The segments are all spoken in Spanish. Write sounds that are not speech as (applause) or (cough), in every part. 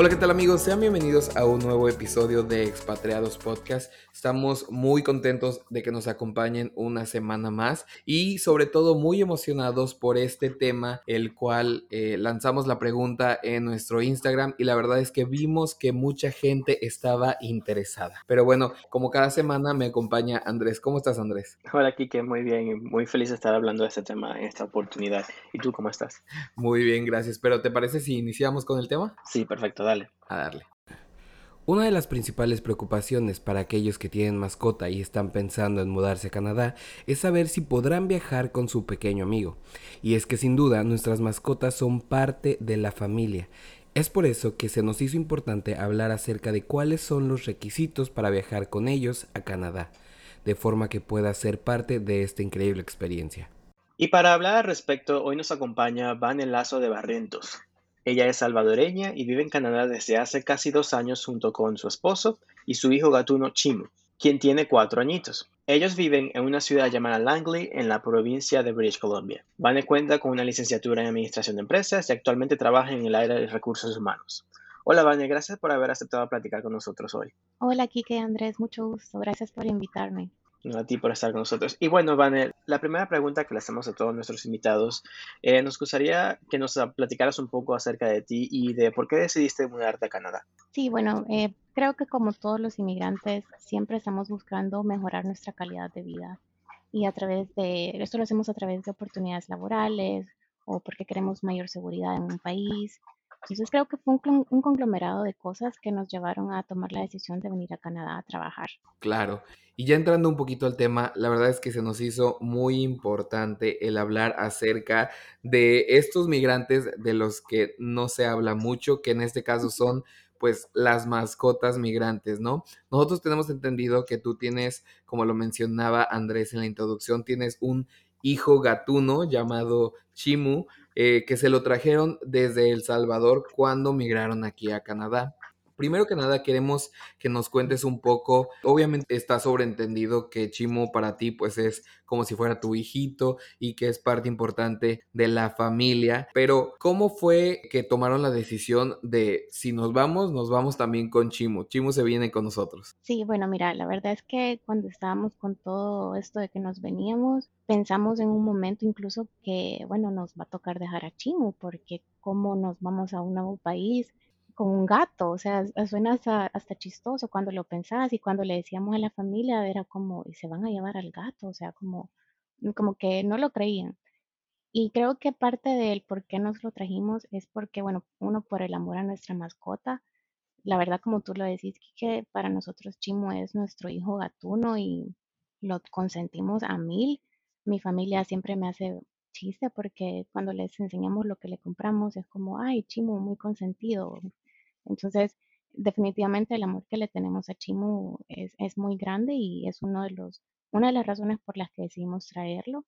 Hola, ¿qué tal amigos? Sean bienvenidos a un nuevo episodio de Expatriados Podcast. Estamos muy contentos de que nos acompañen una semana más y sobre todo muy emocionados por este tema, el cual eh, lanzamos la pregunta en nuestro Instagram y la verdad es que vimos que mucha gente estaba interesada. Pero bueno, como cada semana me acompaña Andrés. ¿Cómo estás Andrés? Hola Kike, muy bien muy feliz de estar hablando de este tema en esta oportunidad. ¿Y tú cómo estás? Muy bien, gracias. Pero ¿te parece si iniciamos con el tema? Sí, perfecto, dale. A darle. Una de las principales preocupaciones para aquellos que tienen mascota y están pensando en mudarse a Canadá es saber si podrán viajar con su pequeño amigo. Y es que sin duda nuestras mascotas son parte de la familia. Es por eso que se nos hizo importante hablar acerca de cuáles son los requisitos para viajar con ellos a Canadá, de forma que pueda ser parte de esta increíble experiencia. Y para hablar al respecto, hoy nos acompaña Van el Lazo de Barrientos, ella es salvadoreña y vive en Canadá desde hace casi dos años junto con su esposo y su hijo gatuno Chimu, quien tiene cuatro añitos. Ellos viven en una ciudad llamada Langley, en la provincia de British Columbia. Vane cuenta con una licenciatura en Administración de Empresas y actualmente trabaja en el área de recursos humanos. Hola, Vane, gracias por haber aceptado platicar con nosotros hoy. Hola, Kike Andrés, mucho gusto. Gracias por invitarme a ti por estar con nosotros. Y bueno, Vanel, la primera pregunta que le hacemos a todos nuestros invitados, eh, nos gustaría que nos platicaras un poco acerca de ti y de por qué decidiste mudarte a Canadá. Sí, bueno, eh, creo que como todos los inmigrantes, siempre estamos buscando mejorar nuestra calidad de vida. Y a través de, esto lo hacemos a través de oportunidades laborales o porque queremos mayor seguridad en un país. Entonces creo que fue un, un conglomerado de cosas que nos llevaron a tomar la decisión de venir a Canadá a trabajar. Claro. Y ya entrando un poquito al tema, la verdad es que se nos hizo muy importante el hablar acerca de estos migrantes de los que no se habla mucho, que en este caso son pues las mascotas migrantes, ¿no? Nosotros tenemos entendido que tú tienes, como lo mencionaba Andrés en la introducción, tienes un hijo gatuno llamado Chimu, eh, que se lo trajeron desde El Salvador cuando migraron aquí a Canadá. Primero que nada queremos que nos cuentes un poco, obviamente está sobreentendido que Chimo para ti pues es como si fuera tu hijito y que es parte importante de la familia, pero ¿cómo fue que tomaron la decisión de si nos vamos, nos vamos también con Chimo? Chimo se viene con nosotros. Sí, bueno, mira, la verdad es que cuando estábamos con todo esto de que nos veníamos, pensamos en un momento incluso que, bueno, nos va a tocar dejar a Chimo porque cómo nos vamos a un nuevo país con un gato, o sea, suena hasta, chistoso cuando lo pensabas y cuando le decíamos a la familia era como, y se van a llevar al gato, o sea, como, como que no lo creían. Y creo que parte del por qué nos lo trajimos es porque, bueno, uno por el amor a nuestra mascota, la verdad como tú lo decís, que para nosotros Chimo es nuestro hijo gatuno y lo consentimos a mil. Mi familia siempre me hace chiste porque cuando les enseñamos lo que le compramos es como, ay, Chimo, muy consentido, entonces, definitivamente el amor que le tenemos a Chimu es, es muy grande y es uno de los, una de las razones por las que decidimos traerlo.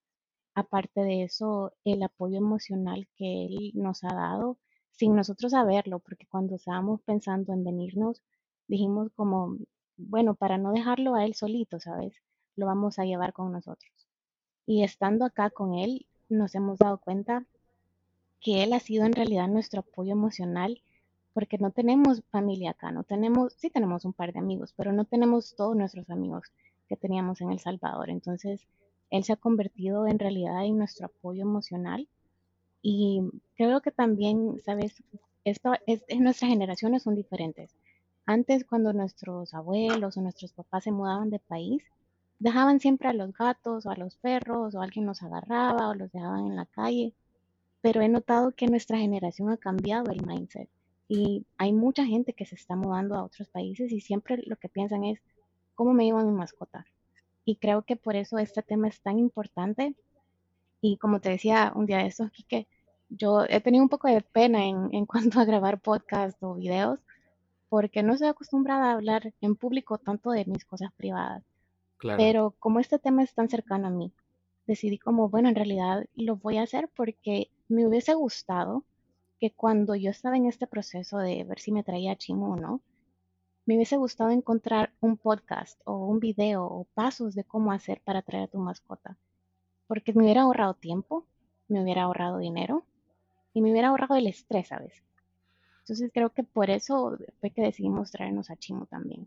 Aparte de eso, el apoyo emocional que él nos ha dado sin nosotros saberlo, porque cuando estábamos pensando en venirnos, dijimos como, bueno, para no dejarlo a él solito, ¿sabes? Lo vamos a llevar con nosotros. Y estando acá con él, nos hemos dado cuenta que él ha sido en realidad nuestro apoyo emocional porque no tenemos familia acá, no tenemos, sí tenemos un par de amigos, pero no tenemos todos nuestros amigos que teníamos en El Salvador. Entonces, él se ha convertido en realidad en nuestro apoyo emocional y creo que también, sabes, esto es, nuestras generaciones son diferentes. Antes, cuando nuestros abuelos o nuestros papás se mudaban de país, dejaban siempre a los gatos o a los perros o alguien los agarraba o los dejaban en la calle. Pero he notado que nuestra generación ha cambiado el mindset y hay mucha gente que se está mudando a otros países y siempre lo que piensan es, ¿cómo me llevo a mi mascota? Y creo que por eso este tema es tan importante. Y como te decía un día de estos, que yo he tenido un poco de pena en, en (laughs) cuanto a grabar podcast o videos, porque no estoy acostumbrada a hablar en público tanto de mis cosas privadas. Claro. Pero como este tema es tan cercano a mí, decidí como, bueno, en realidad lo voy a hacer porque me hubiese gustado que cuando yo estaba en este proceso de ver si me traía chimo o no, me hubiese gustado encontrar un podcast o un video o pasos de cómo hacer para traer a tu mascota. Porque me hubiera ahorrado tiempo, me hubiera ahorrado dinero y me hubiera ahorrado el estrés a veces. Entonces creo que por eso fue que decidimos traernos a Chimo también.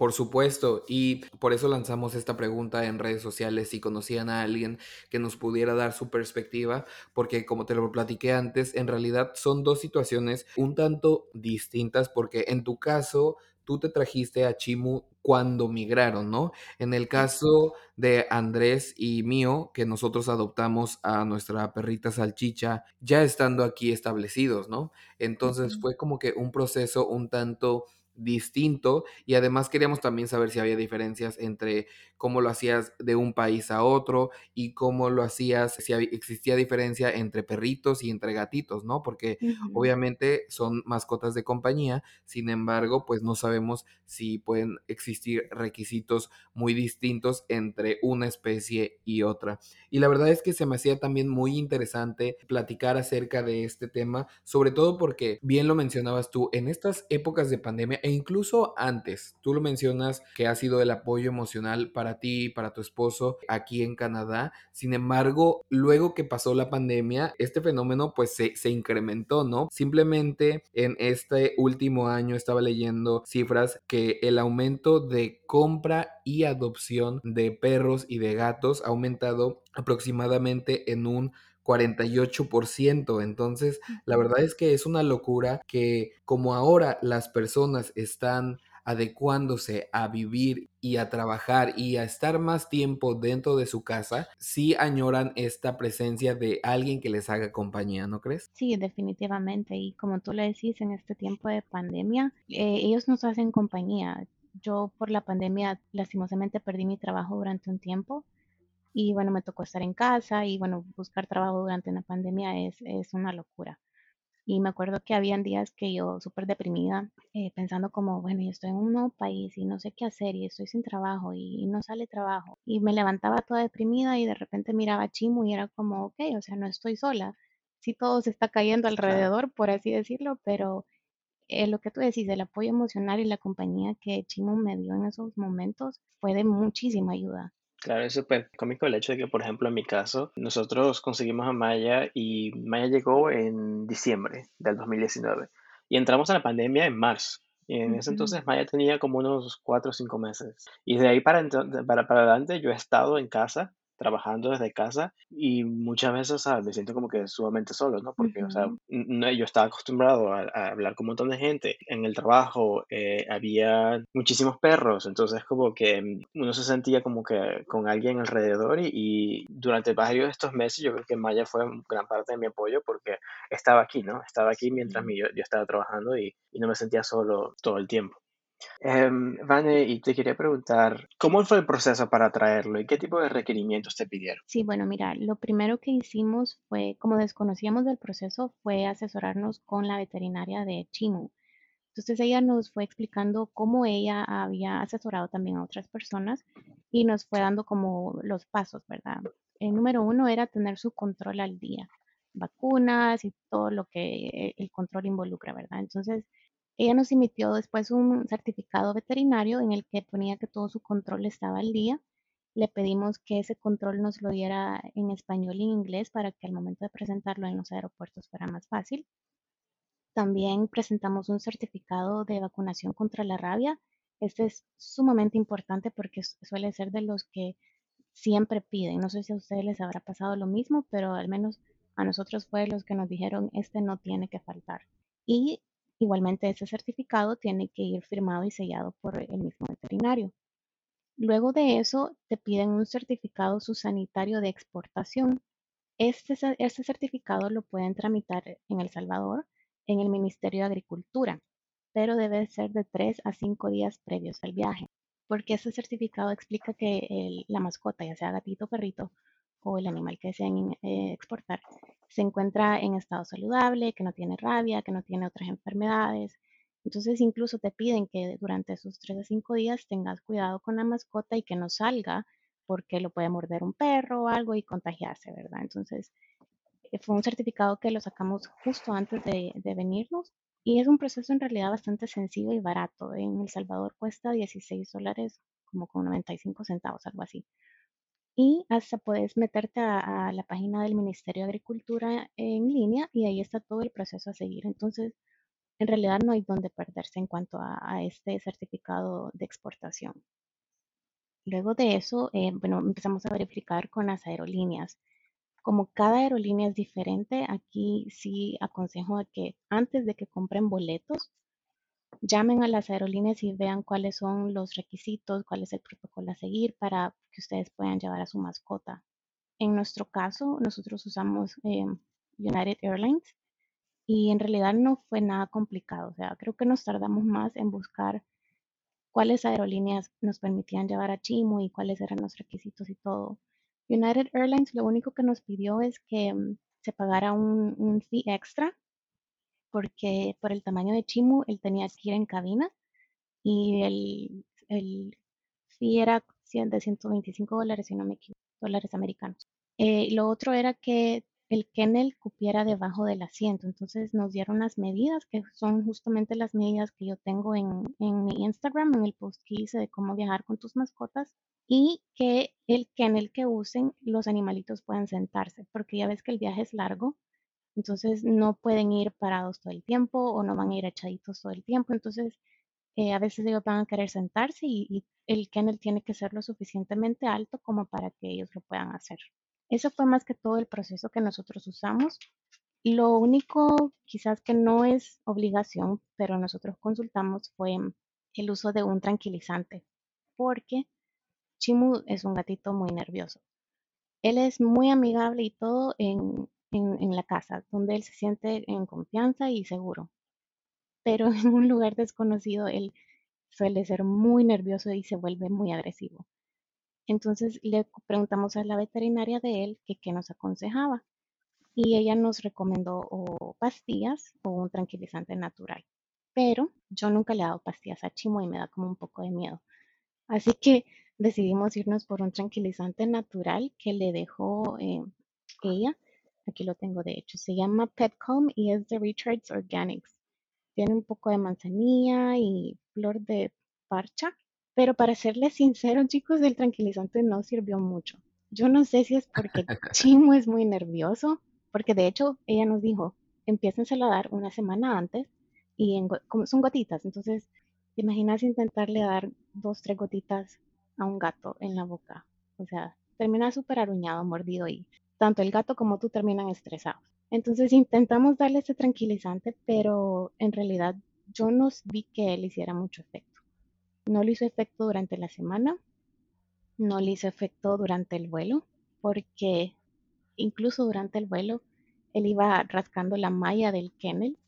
Por supuesto, y por eso lanzamos esta pregunta en redes sociales si conocían a alguien que nos pudiera dar su perspectiva, porque como te lo platiqué antes, en realidad son dos situaciones un tanto distintas, porque en tu caso tú te trajiste a Chimu cuando migraron, ¿no? En el caso de Andrés y mío, que nosotros adoptamos a nuestra perrita salchicha, ya estando aquí establecidos, ¿no? Entonces fue como que un proceso un tanto distinto y además queríamos también saber si había diferencias entre cómo lo hacías de un país a otro y cómo lo hacías, si existía diferencia entre perritos y entre gatitos, ¿no? Porque obviamente son mascotas de compañía, sin embargo, pues no sabemos si pueden existir requisitos muy distintos entre una especie y otra. Y la verdad es que se me hacía también muy interesante platicar acerca de este tema, sobre todo porque, bien lo mencionabas tú, en estas épocas de pandemia e incluso antes, tú lo mencionas que ha sido el apoyo emocional para ti, para tu esposo aquí en Canadá. Sin embargo, luego que pasó la pandemia, este fenómeno pues se, se incrementó, ¿no? Simplemente en este último año estaba leyendo cifras que el aumento de compra y adopción de perros y de gatos ha aumentado aproximadamente en un 48%. Entonces, la verdad es que es una locura que como ahora las personas están adecuándose a vivir y a trabajar y a estar más tiempo dentro de su casa, sí añoran esta presencia de alguien que les haga compañía, ¿no crees? Sí, definitivamente. Y como tú le decís, en este tiempo de pandemia, eh, ellos nos hacen compañía. Yo por la pandemia lastimosamente perdí mi trabajo durante un tiempo y bueno, me tocó estar en casa y bueno, buscar trabajo durante una pandemia es, es una locura. Y me acuerdo que habían días que yo súper deprimida, eh, pensando como, bueno, yo estoy en un nuevo país y no sé qué hacer y estoy sin trabajo y no sale trabajo. Y me levantaba toda deprimida y de repente miraba a Chimu y era como, ok, o sea, no estoy sola. Sí, todo se está cayendo alrededor, por así decirlo, pero eh, lo que tú decís, el apoyo emocional y la compañía que Chimu me dio en esos momentos fue de muchísima ayuda. Claro, es súper cómico el hecho de que, por ejemplo, en mi caso, nosotros conseguimos a Maya y Maya llegó en diciembre del 2019 y entramos a la pandemia en marzo. Y en ese entonces Maya tenía como unos cuatro o cinco meses. Y de ahí para, para, para adelante yo he estado en casa trabajando desde casa y muchas veces, me siento como que sumamente solo, ¿no? Porque, o sea, no, yo estaba acostumbrado a, hablar con un montón de gente. En el trabajo eh, había muchísimos perros, entonces como que uno se sentía como que con alguien alrededor y, y durante varios de estos meses yo creo que Maya fue gran parte de mi apoyo porque estaba aquí, ¿no? Estaba aquí mientras yo, yo estaba trabajando y, y no me sentía solo todo el tiempo. Em, Vane, y te quería preguntar, ¿cómo fue el proceso para traerlo y qué tipo de requerimientos te pidieron? Sí, bueno, mira, lo primero que hicimos fue, como desconocíamos del proceso, fue asesorarnos con la veterinaria de Chimu. Entonces ella nos fue explicando cómo ella había asesorado también a otras personas y nos fue dando como los pasos, ¿verdad? El número uno era tener su control al día, vacunas y todo lo que el control involucra, ¿verdad? Entonces ella nos emitió después un certificado veterinario en el que ponía que todo su control estaba al día. Le pedimos que ese control nos lo diera en español y en inglés para que al momento de presentarlo en los aeropuertos fuera más fácil. También presentamos un certificado de vacunación contra la rabia. Este es sumamente importante porque suele ser de los que siempre piden. No sé si a ustedes les habrá pasado lo mismo, pero al menos a nosotros fue los que nos dijeron, este no tiene que faltar. Y Igualmente, ese certificado tiene que ir firmado y sellado por el mismo veterinario. Luego de eso, te piden un certificado subsanitario de exportación. Este, este certificado lo pueden tramitar en El Salvador, en el Ministerio de Agricultura, pero debe ser de tres a cinco días previos al viaje, porque este certificado explica que la mascota, ya sea gatito, perrito o el animal que desean eh, exportar, se encuentra en estado saludable, que no tiene rabia, que no tiene otras enfermedades. Entonces incluso te piden que durante esos 3 a 5 días tengas cuidado con la mascota y que no salga porque lo puede morder un perro o algo y contagiarse, ¿verdad? Entonces eh, fue un certificado que lo sacamos justo antes de venirnos y es un proceso en realidad bastante sencillo y barato. En El Salvador cuesta 16 dólares como con 95 centavos, algo así. Y hasta puedes meterte a, la página del Ministerio de Agricultura en línea y ahí está todo el proceso a seguir. Entonces, en realidad no hay donde perderse en cuanto a, este certificado de exportación. Luego de eso, eh, bueno, empezamos a verificar con las aerolíneas. Como cada aerolínea es diferente, aquí sí aconsejo que antes de que compren boletos, llamen a las aerolíneas y vean cuáles son los requisitos, cuál es el protocolo a seguir para que ustedes puedan llevar a su mascota. En nuestro caso, nosotros usamos eh, United Airlines y en realidad no fue nada complicado. O sea, creo que nos tardamos más en buscar cuáles aerolíneas nos permitían llevar a Chimo y cuáles eran los requisitos y todo. United Airlines lo único que nos pidió es que mm, se pagara un, un fee extra porque por el tamaño de Chimu él tenía que ir en cabina y el, el fee era de 125 dólares, si no me equivoco, dólares americanos. Eh, lo otro era que el kennel cupiera debajo del asiento. Entonces nos dieron las medidas, que son justamente las medidas que yo tengo en, en, mi Instagram, en el post que hice de cómo viajar con tus mascotas, y que el kennel que usen los animalitos puedan sentarse, porque ya ves que el viaje es largo entonces no pueden ir parados todo el tiempo o no van a ir echaditos todo el tiempo. Entonces eh, a veces ellos van a querer sentarse y, el kennel tiene que ser lo suficientemente alto como para que ellos lo puedan hacer. Eso fue más que todo el proceso que nosotros usamos. Lo único quizás que no es obligación, pero nosotros consultamos fue el uso de un tranquilizante, porque Chimu es un gatito muy nervioso. Él es muy amigable y todo en, en, la casa, donde él se siente en confianza y seguro. Pero (laughs) en un lugar desconocido, él suele ser muy nervioso y se vuelve muy agresivo. Entonces le preguntamos a la veterinaria de él que qué nos aconsejaba y ella nos recomendó o pastillas o un tranquilizante natural. Pero yo nunca le he dado pastillas a Chimo y me da como un poco de miedo. Así que decidimos irnos por un tranquilizante natural que le dejó eh, ella Aquí lo tengo de hecho. Se llama Petcom y es de Richards Organics. Tiene un poco de manzanilla y flor de parcha. Pero para serles sincero, chicos, el tranquilizante no sirvió mucho. Yo no sé si es porque (laughs) Chimo es muy nervioso, porque de hecho ella nos dijo, empiécenselo a dar una semana antes y como son gotitas. Entonces, ¿te imaginas intentarle dar dos, tres gotitas a un gato en la boca? O sea, termina súper aruñado, mordido y tanto el gato como tú terminan estresados. Entonces intentamos darle ese tranquilizante, pero en realidad yo no vi que él hiciera mucho efecto. No le hizo efecto durante la semana, no le hizo efecto durante el vuelo, porque incluso durante el vuelo él iba rascando la malla del kennel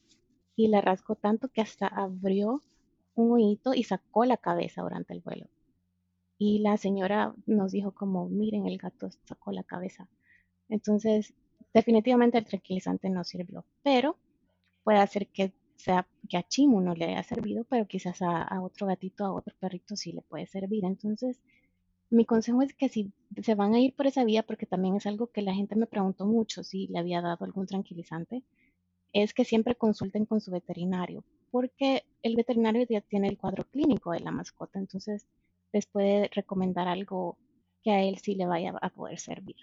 y la rascó tanto que hasta abrió un oído y sacó la cabeza durante el vuelo. Y la señora nos dijo como, miren, el gato sacó la cabeza. Entonces, definitivamente el tranquilizante no sirvió, pero puede hacer que sea que a Chimu no le haya servido, pero quizás a, otro gatito, a otro perrito sí le puede servir. Entonces, mi consejo es que si se van a ir por esa vía, porque también es algo que la gente me preguntó mucho si le había dado algún tranquilizante, es que siempre consulten con su veterinario, porque el veterinario ya tiene el cuadro clínico de la mascota, entonces les puede recomendar algo que a él sí le vaya a poder servir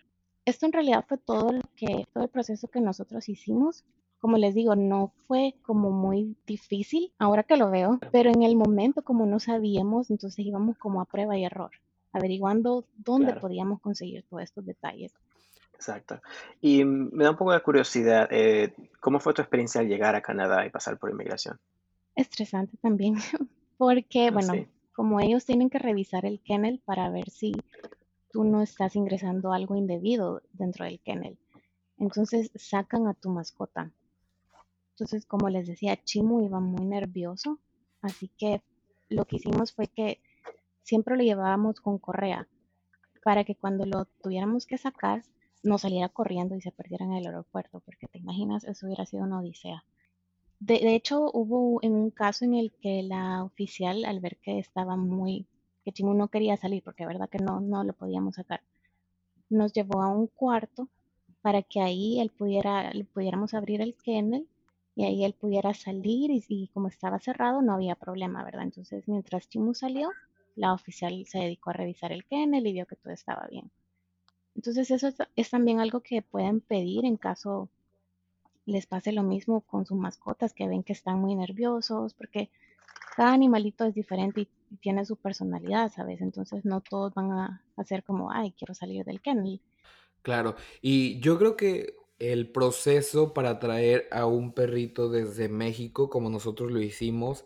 esto en realidad fue todo lo que, todo el proceso que nosotros hicimos. Como les digo, no fue como muy difícil ahora que lo veo, pero en el momento como no sabíamos, entonces íbamos como a prueba y error, averiguando dónde podíamos conseguir todos estos detalles. Exacto. Y me da un poco de curiosidad, eh, ¿cómo fue tu experiencia al llegar a Canadá y pasar por inmigración? Estresante también, (laughs) porque, ah, bueno, como ellos tienen que revisar el kennel para ver si tú no estás ingresando algo indebido dentro del kennel. Entonces sacan a tu mascota. Entonces, como les decía, Chimu iba muy nervioso, así que lo que hicimos fue que siempre lo llevábamos con correa para que cuando lo tuviéramos que sacar, no saliera corriendo y se perdiera en el aeropuerto, porque te imaginas, eso hubiera sido una odisea. De, hecho, hubo en un caso en el que la oficial, al ver que estaba muy, que Chimu no quería salir, porque de verdad que no, no lo podíamos sacar, nos llevó a un cuarto para que ahí él pudiera, pudiéramos abrir el kennel y ahí él pudiera salir y, como estaba cerrado no había problema, ¿verdad? Entonces mientras Chimu salió, la oficial se dedicó a revisar el kennel y vio que todo estaba bien. Entonces eso es, es también algo que pueden pedir en caso les pase lo mismo con sus mascotas, que ven que están muy nerviosos, porque cada animalito es diferente y, tiene su personalidad, ¿sabes? Entonces no todos van a hacer como, ay, quiero salir del kennel. Claro, y yo creo que el proceso para traer a un perrito desde México, como nosotros lo hicimos,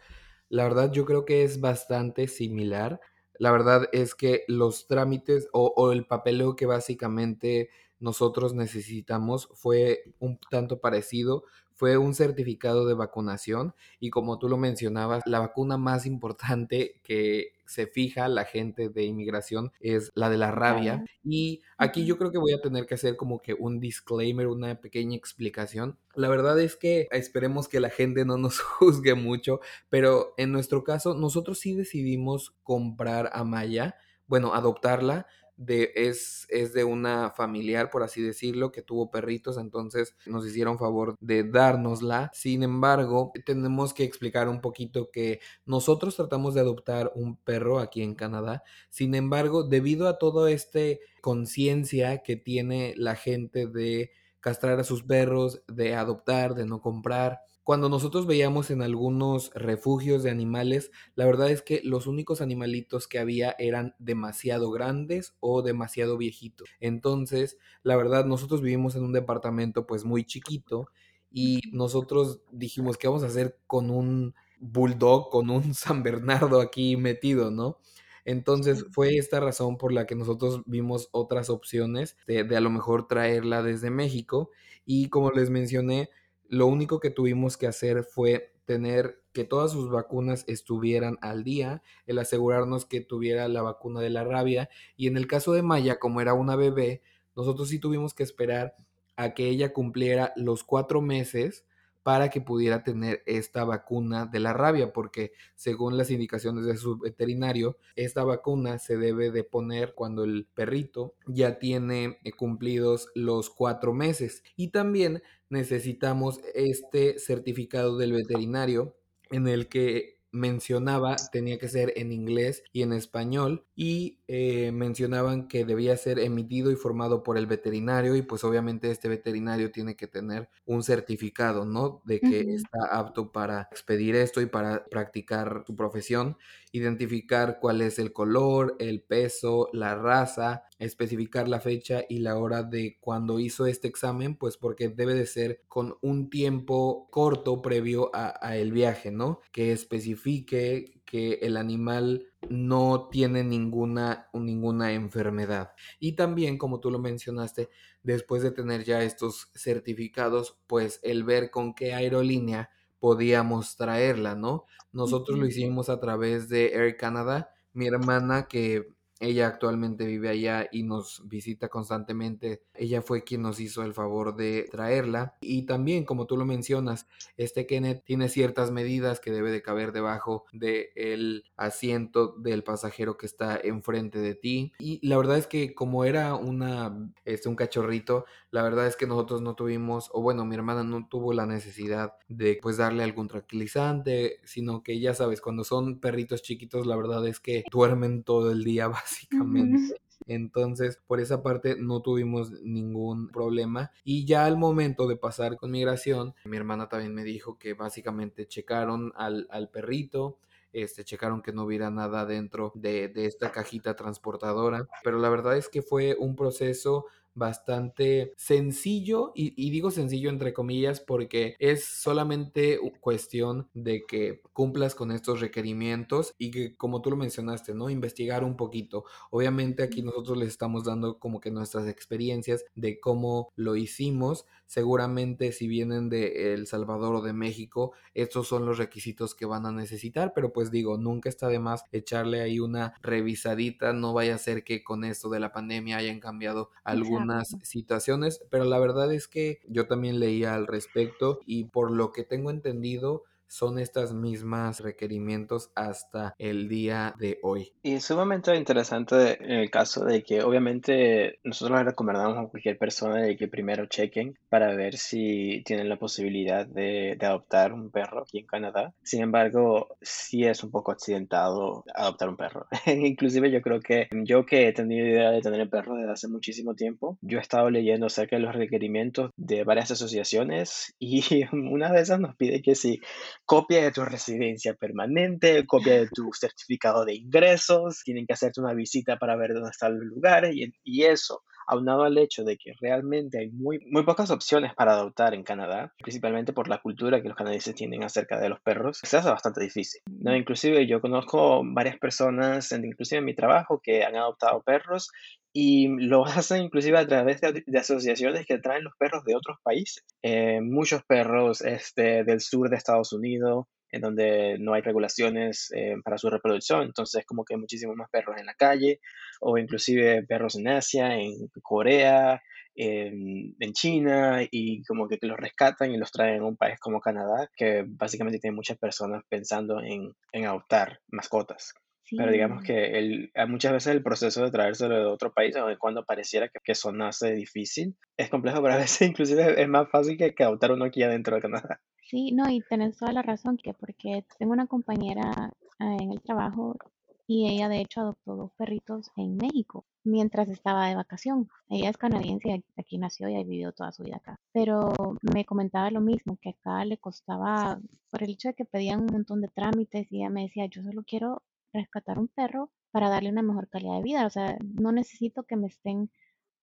la verdad yo creo que es bastante similar. La verdad es que los trámites o, o el papeleo que básicamente nosotros necesitamos fue un tanto parecido, fue un certificado de vacunación y como tú lo mencionabas, la vacuna más importante que se fija la gente de inmigración es la de la rabia. Y aquí yo creo que voy a tener que hacer como que un disclaimer, una pequeña explicación. La verdad es que esperemos que la gente no nos (laughs) juzgue mucho, pero en nuestro caso nosotros sí decidimos comprar a Maya, bueno, adoptarla de, es, es de una familiar, por así decirlo, que tuvo perritos, entonces nos hicieron favor de dárnosla. Sin embargo, tenemos que explicar un poquito que nosotros tratamos de adoptar un perro aquí en Canadá. Sin embargo, debido a todo este conciencia que tiene la gente de castrar a sus perros, de adoptar, de no comprar, cuando nosotros veíamos en algunos refugios de animales, la verdad es que los únicos animalitos que había eran demasiado grandes o demasiado viejitos. Entonces, la verdad, nosotros vivimos en un departamento pues muy chiquito y nosotros dijimos, ¿qué vamos a hacer con un bulldog, con un (laughs) San Bernardo aquí metido, ¿no? Entonces fue esta razón por la que nosotros vimos otras opciones de, de a lo mejor traerla desde México y como les mencioné, lo único que tuvimos que hacer fue tener que todas sus vacunas estuvieran al día, el asegurarnos que tuviera la vacuna de la rabia y en el caso de Maya, como era una bebé, nosotros sí tuvimos que esperar a que ella cumpliera los cuatro meses para que pudiera tener esta vacuna de la rabia, porque según las indicaciones de su veterinario, esta vacuna se debe de poner cuando el perrito ya tiene eh, cumplidos los cuatro meses. Y también necesitamos este certificado del veterinario en el que mencionaba tenía que ser en inglés y en español y eh, mencionaban que debía ser emitido y formado por el veterinario y pues obviamente este veterinario tiene que tener un certificado, ¿no? De que está apto para expedir esto y para practicar su profesión, identificar cuál es el color, el peso, la raza, especificar la fecha y la hora de cuando hizo este examen, pues porque debe de ser con un tiempo corto previo a, a el viaje, ¿no? Que especifique que el animal no tiene ninguna, ninguna enfermedad. Y también, como tú lo mencionaste, después de tener ya estos certificados, pues el ver con qué aerolínea podíamos traerla, ¿no? Nosotros lo hicimos a través de Air Canada. Mi hermana, que ella actualmente vive allá y nos visita constantemente. Ella fue quien nos hizo el favor de traerla. Y también, como tú lo mencionas, este Kenneth tiene ciertas medidas que debe de caber debajo del asiento del pasajero que está enfrente de ti. Y la verdad es que como era una, este, un cachorrito, la verdad es que nosotros no tuvimos, o bueno, mi hermana no tuvo la necesidad de pues darle algún tranquilizante, sino que ya sabes, cuando son perritos chiquitos, la verdad es que duermen todo el día. (laughs) ujú, Entonces, por esa parte no tuvimos ningún problema. Y ya al momento de pasar con migración, mi hermana también me dijo que básicamente checaron al, al perrito, este, checaron que no hubiera nada dentro de, de esta cajita transportadora. Pero la verdad es que fue un proceso bastante sencillo y, y, digo sencillo entre comillas porque es solamente cuestión de que cumplas con estos requerimientos y que como tú lo mencionaste, ¿no? Investigar un poquito. Obviamente aquí nosotros les estamos dando como que nuestras experiencias de cómo lo hicimos. Seguramente si vienen de El Salvador o de México, estos son los requisitos que van a necesitar, pero pues digo, nunca está de más echarle ahí una revisadita, no vaya a ser que con esto de la pandemia hayan cambiado algunos algunas situaciones, pero la verdad es que yo también leía al respecto y por lo que tengo entendido, son estas mismas requerimientos hasta el día de hoy. Y sumamente interesante en el caso de que obviamente nosotros le recomendamos a cualquier persona de que primero chequen para ver si tienen la posibilidad de, de adoptar un perro aquí en Canadá. Sin embargo, sí es un poco accidentado adoptar un perro. (laughs) Inclusive yo creo que yo que he tenido idea de tener perro desde hace muchísimo tiempo, yo he estado leyendo acerca de los requerimientos de varias asociaciones y (laughs) una de esas nos pide que si copia de tu residencia permanente, copia de tu certificado de ingresos, tienen que hacerte una visita para ver dónde está el lugar y, y eso aunado al hecho de que realmente hay muy, muy pocas opciones para adoptar en Canadá, principalmente por la cultura que los canadienses tienen acerca de los perros, se hace bastante difícil. ¿no? Inclusive yo conozco varias personas, inclusive en mi trabajo, que han adoptado perros y lo (laughs) hacen inclusive a través de, asociaciones que traen los perros de otros países. Eh, muchos perros este, del sur de Estados Unidos, en donde no hay regulaciones eh, para su reproducción, entonces como que hay muchísimos más perros en la calle, o inclusive perros en Asia, en Corea, en, en, China, y como que los rescatan y los traen a un país como Canadá, que básicamente tiene muchas personas pensando en, en adoptar mascotas. Pero digamos que el, muchas veces el proceso de traérselo de otro país, cuando pareciera que, que sonase difícil, es complejo, pero a (laughs) veces inclusive es más fácil que, que adoptar uno aquí adentro de Canadá. Sí, no, y tenés toda la razón, que porque tengo una compañera eh, en el trabajo y ella de hecho adoptó dos perritos en México mientras estaba de vacación. Ella es canadiense, aquí nació y ha vivido toda su vida acá. Pero me comentaba lo mismo, que acá le costaba, por el hecho de que pedían un montón de trámites y ella me decía, yo solo quiero rescatar un perro para darle una mejor calidad de vida. O sea, no necesito que me estén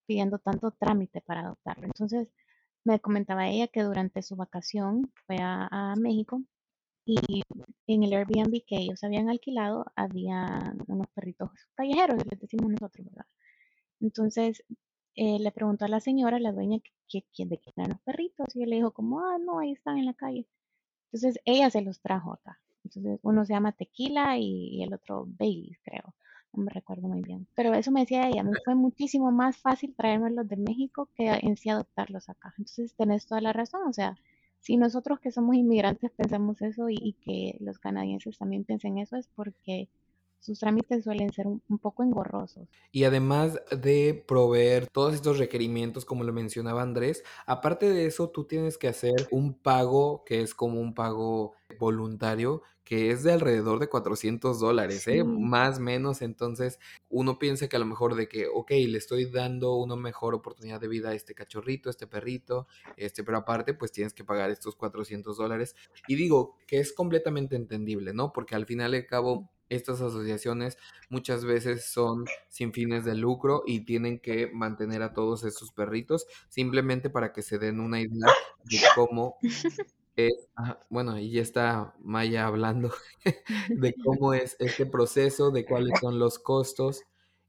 pidiendo tanto trámite para adoptarlo. Entonces, me comentaba ella que durante su vacación fue a, México y en el Airbnb que ellos habían alquilado había unos perritos callejeros, les decimos nosotros, ¿verdad? Entonces eh, le preguntó a la señora, la dueña, que, de quién eran los perritos y él le dijo como, ah, no, ahí están en la calle. Entonces ella se los trajo acá. Entonces uno se llama Tequila y, el otro Bailey, creo. No me recuerdo muy bien. Pero eso me decía ella, me fue muchísimo más fácil traérmelos de México que en sí adoptarlos acá. Entonces tenés toda la razón. O sea, si nosotros que somos inmigrantes pensamos eso y que los canadienses también piensen eso es porque sus trámites suelen ser un, poco engorrosos. Y además de proveer todos estos requerimientos, como lo mencionaba Andrés, aparte de eso, tú tienes que hacer un pago que es como un pago voluntario que es de alrededor de 400 dólares, ¿eh? más o menos. Entonces, uno piensa que a lo mejor de que, ok, le estoy dando una mejor oportunidad de vida a este cachorrito, a este perrito, este, pero aparte, pues tienes que pagar estos 400 dólares. Y digo que es completamente entendible, ¿no? Porque al final y al cabo, estas asociaciones muchas veces son sin fines de lucro y tienen que mantener a todos estos perritos simplemente para que se den una idea de cómo bueno, y ya está Maya hablando (laughs) de cómo es este proceso, de cuáles son los costos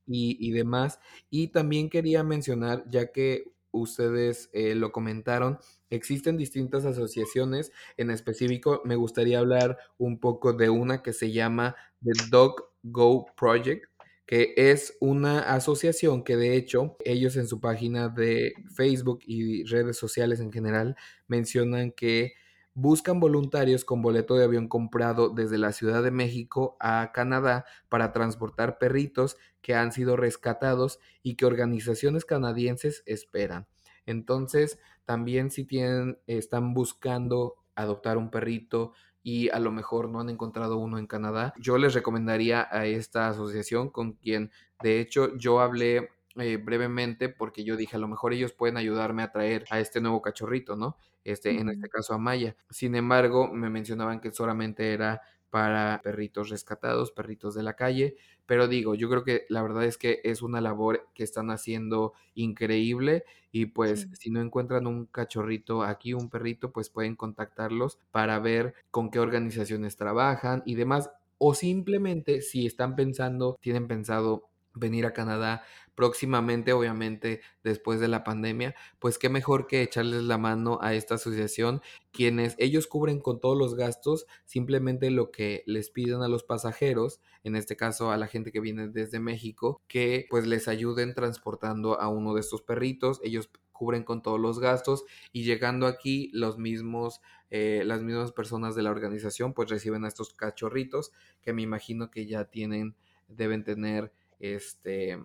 y, y demás. Y también quería mencionar, ya que ustedes eh, lo comentaron, existen distintas asociaciones. En específico, me gustaría hablar un poco de una que se llama The Dog Go Project, que es una asociación que de hecho ellos en su página de Facebook y redes sociales en general mencionan que buscan voluntarios con boleto de avión comprado desde la Ciudad de México a Canadá para transportar perritos que han sido rescatados y que organizaciones canadienses esperan. Entonces, también si tienen, están buscando adoptar un perrito y a lo mejor no han encontrado uno en Canadá, yo les recomendaría a esta asociación con quien, de hecho, yo hablé eh, brevemente porque yo dije, a lo mejor ellos pueden ayudarme a traer a este nuevo cachorrito, ¿no? Este, en este caso a Maya. Sin embargo, me mencionaban que solamente era para perritos rescatados, perritos de la calle, pero digo, yo creo que la verdad es que es una labor que están haciendo increíble y pues si no encuentran un cachorrito aquí, un perrito, pues pueden contactarlos para ver con qué organizaciones trabajan y demás, o simplemente si están pensando, tienen pensado venir a Canadá próximamente, obviamente después de la pandemia, pues qué mejor que echarles la mano a esta asociación, quienes ellos cubren con todos los gastos, simplemente lo que les piden a los pasajeros, en este caso a la gente que viene desde México, que pues les ayuden transportando a uno de estos perritos, ellos cubren con todos los gastos y llegando aquí los mismos eh, las mismas personas de la organización pues reciben a estos cachorritos que me imagino que ya tienen deben tener este,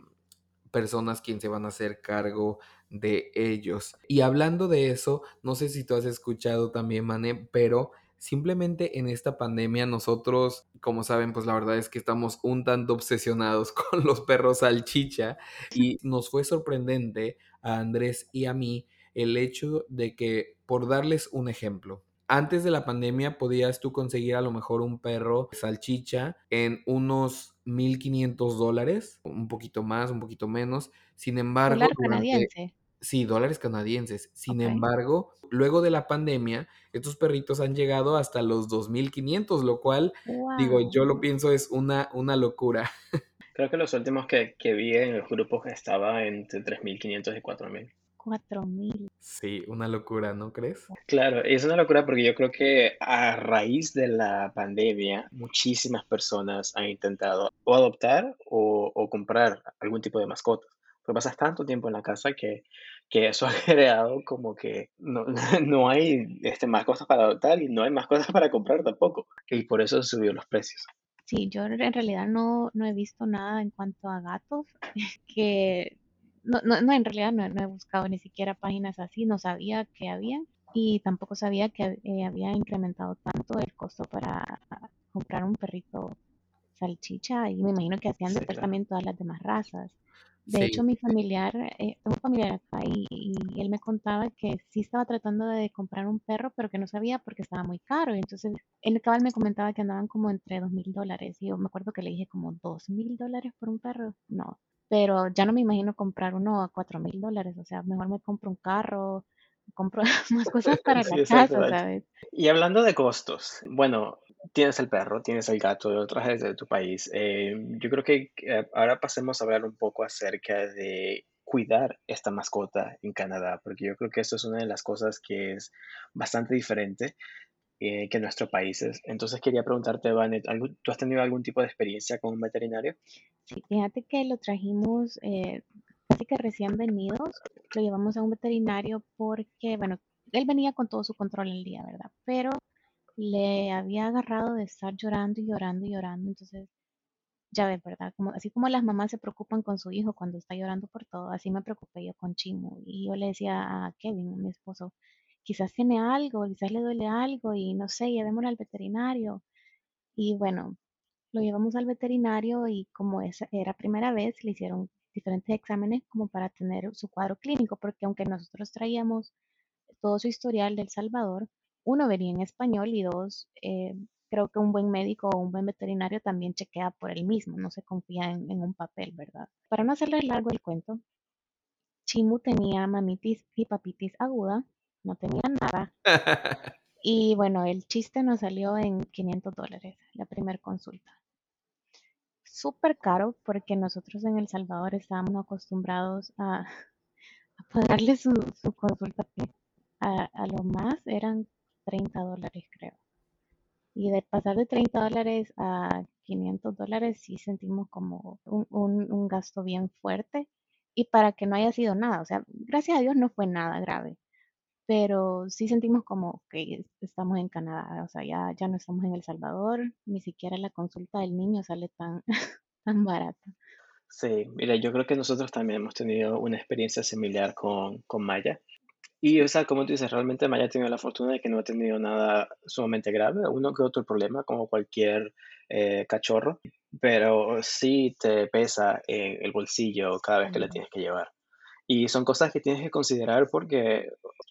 personas quienes se van a hacer cargo de ellos. Y hablando de eso, no sé si tú has escuchado también, Mane, pero simplemente en esta pandemia nosotros, como saben, pues la verdad es que estamos un tanto obsesionados (laughs) con los perros salchicha y nos fue sorprendente a Andrés y a mí el hecho de que, por darles un ejemplo, antes de la pandemia podías tú conseguir a lo mejor un perro salchicha en unos 1.500 dólares, un poquito más, un poquito menos. Sin embargo, Dólar durante... canadiense. Sí, dólares canadienses. Sin embargo, luego de la pandemia, estos perritos han llegado hasta los 2.500, lo cual, digo, yo lo pienso es una, una locura. (laughs) Creo que los últimos que, que vi en los grupos estaba entre 3.500 y 4.000. Cuatro mil. Sí, una locura, ¿no crees? Claro, es una locura porque yo creo que a raíz de la pandemia, muchísimas personas han intentado o adoptar o, o comprar algún tipo de mascota. Porque pasas tanto tiempo en la casa que, que eso (laughs) ha creado como que no, (laughs) no hay este, más cosas para adoptar y no hay más cosas para comprar tampoco. Y por eso subió los precios. Sí, yo en realidad no, no he visto nada en cuanto a gatos (laughs) que no, no, no, en realidad no, no he buscado ni siquiera páginas así, no sabía que habían y tampoco sabía que eh, había incrementado tanto el costo para comprar un perrito salchicha y me imagino que hacían Sí, después claro. también todas las demás razas. De hecho, mi familiar, eh, tengo un familiar acá y, y él me contaba que sí estaba tratando de comprar un perro, pero que no sabía porque estaba muy caro. Y entonces, él cabal me comentaba que andaban como entre dos mil dólares. Y yo me acuerdo que le dije como dos mil dólares por un perro. No, pero ya no me imagino comprar uno a cuatro mil dólares. O sea, mejor me compro un carro, compro (laughs) más cosas para la Sí, casa, exactamente. ¿sabes? Y hablando de costos, bueno, tienes el perro, tienes el gato de otras áreas de tu país. Eh, yo creo que eh, ahora pasemos a hablar un poco acerca de cuidar esta mascota en Canadá, porque yo creo que esto es una de las cosas que es bastante diferente eh, que nuestros países. Entonces quería preguntarte, Vanet, ¿algo- ¿tú has tenido algún tipo de experiencia con un veterinario? Sí, fíjate que lo trajimos eh, casi que recién venidos, lo llevamos a un veterinario porque, bueno, él venía con todo su control el día, ¿verdad? Pero le había agarrado de estar llorando y llorando y llorando, entonces ya ves, ¿verdad? Así como las mamás se preocupan con su hijo cuando está llorando por todo, así me preocupé yo con Chimo. Y yo le decía a Kevin, mi esposo, quizás tiene algo, quizás le duele algo y no sé, llevémoslo al veterinario. Y bueno, lo llevamos al veterinario y como esa era primera vez, le hicieron diferentes exámenes como para tener su cuadro clínico, porque aunque nosotros traíamos todo su historial del Salvador, uno venía en español y dos, eh, creo que un buen médico o un buen veterinario también chequea por él mismo, no se confía en, en un papel, ¿verdad? Para no hacerles largo el cuento, Chimu tenía mamitis y papitis aguda, no tenía nada. (laughs) Y bueno, el chiste nos salió en 500 dólares la primera consulta súper caro porque nosotros en El Salvador estábamos acostumbrados a, (laughs) a pagarle su, su consulta a, a, lo más eran 30 dólares creo. Y de pasar de 30 dólares a 500 dólares sí sentimos como un, un, un gasto bien fuerte y para que no haya sido nada, o sea, gracias a Dios no fue nada grave, pero sí sentimos como que estamos en Canadá, o sea, ya, ya no estamos en El Salvador, ni siquiera la consulta del niño sale tan, (laughs) tan barata. Sí, mira, yo creo que nosotros también hemos tenido una experiencia similar con, con Maya. Y, o sea, como tú dices, realmente Maya ha tenido la fortuna de que no ha tenido nada sumamente grave, uno que otro problema, como cualquier eh, cachorro, pero sí te pesa eh, el bolsillo cada vez que le tienes que llevar. Y son cosas que tienes que considerar porque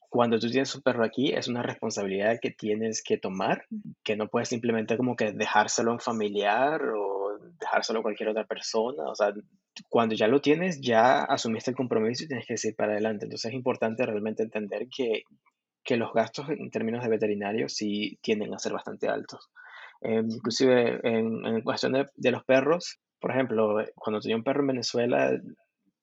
cuando tú tienes un perro aquí es una responsabilidad que tienes que tomar, que no puedes simplemente como que dejárselo a un familiar o dejárselo a cualquier otra persona. O sea, cuando ya lo tienes, ya asumiste el compromiso y tienes que seguir para adelante. Entonces es importante realmente entender que, que los gastos en términos de veterinario sí tienden a ser bastante altos. Eh, inclusive en, en cuestión de, de, los perros, Por ejemplo, cuando tenía un perro en Venezuela,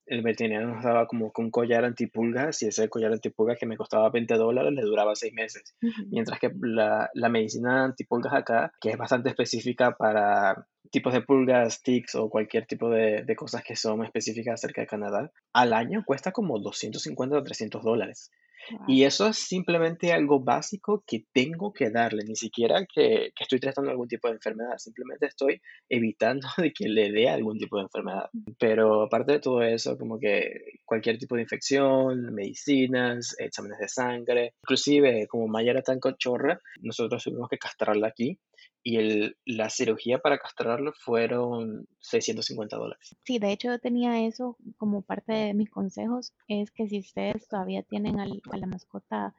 el veterinario nos daba como un collar antipulgas y ese collar antipulgas que me costaba 20 dólares le duraba 6 meses. Mientras que la, la medicina antipulgas acá, que es bastante específica para tipos de pulgas, ticks o cualquier tipo de, de cosas que son específicas acerca de Canadá, al año cuesta como 250 o 300 dólares. Wow. Y eso es simplemente algo básico que tengo que darle, ni siquiera que, que estoy tratando algún tipo de enfermedad, simplemente estoy evitando (laughs) de que le dé algún tipo de enfermedad. Pero aparte de todo eso, como que cualquier tipo de infección, medicinas, exámenes de sangre, inclusive como Maya era tan cochorra, nosotros tuvimos que castrarla aquí y el, la cirugía para castrarlo fueron 650 dólares. Sí, de hecho yo tenía eso como parte de mis consejos, es que si ustedes todavía tienen al- a la mascota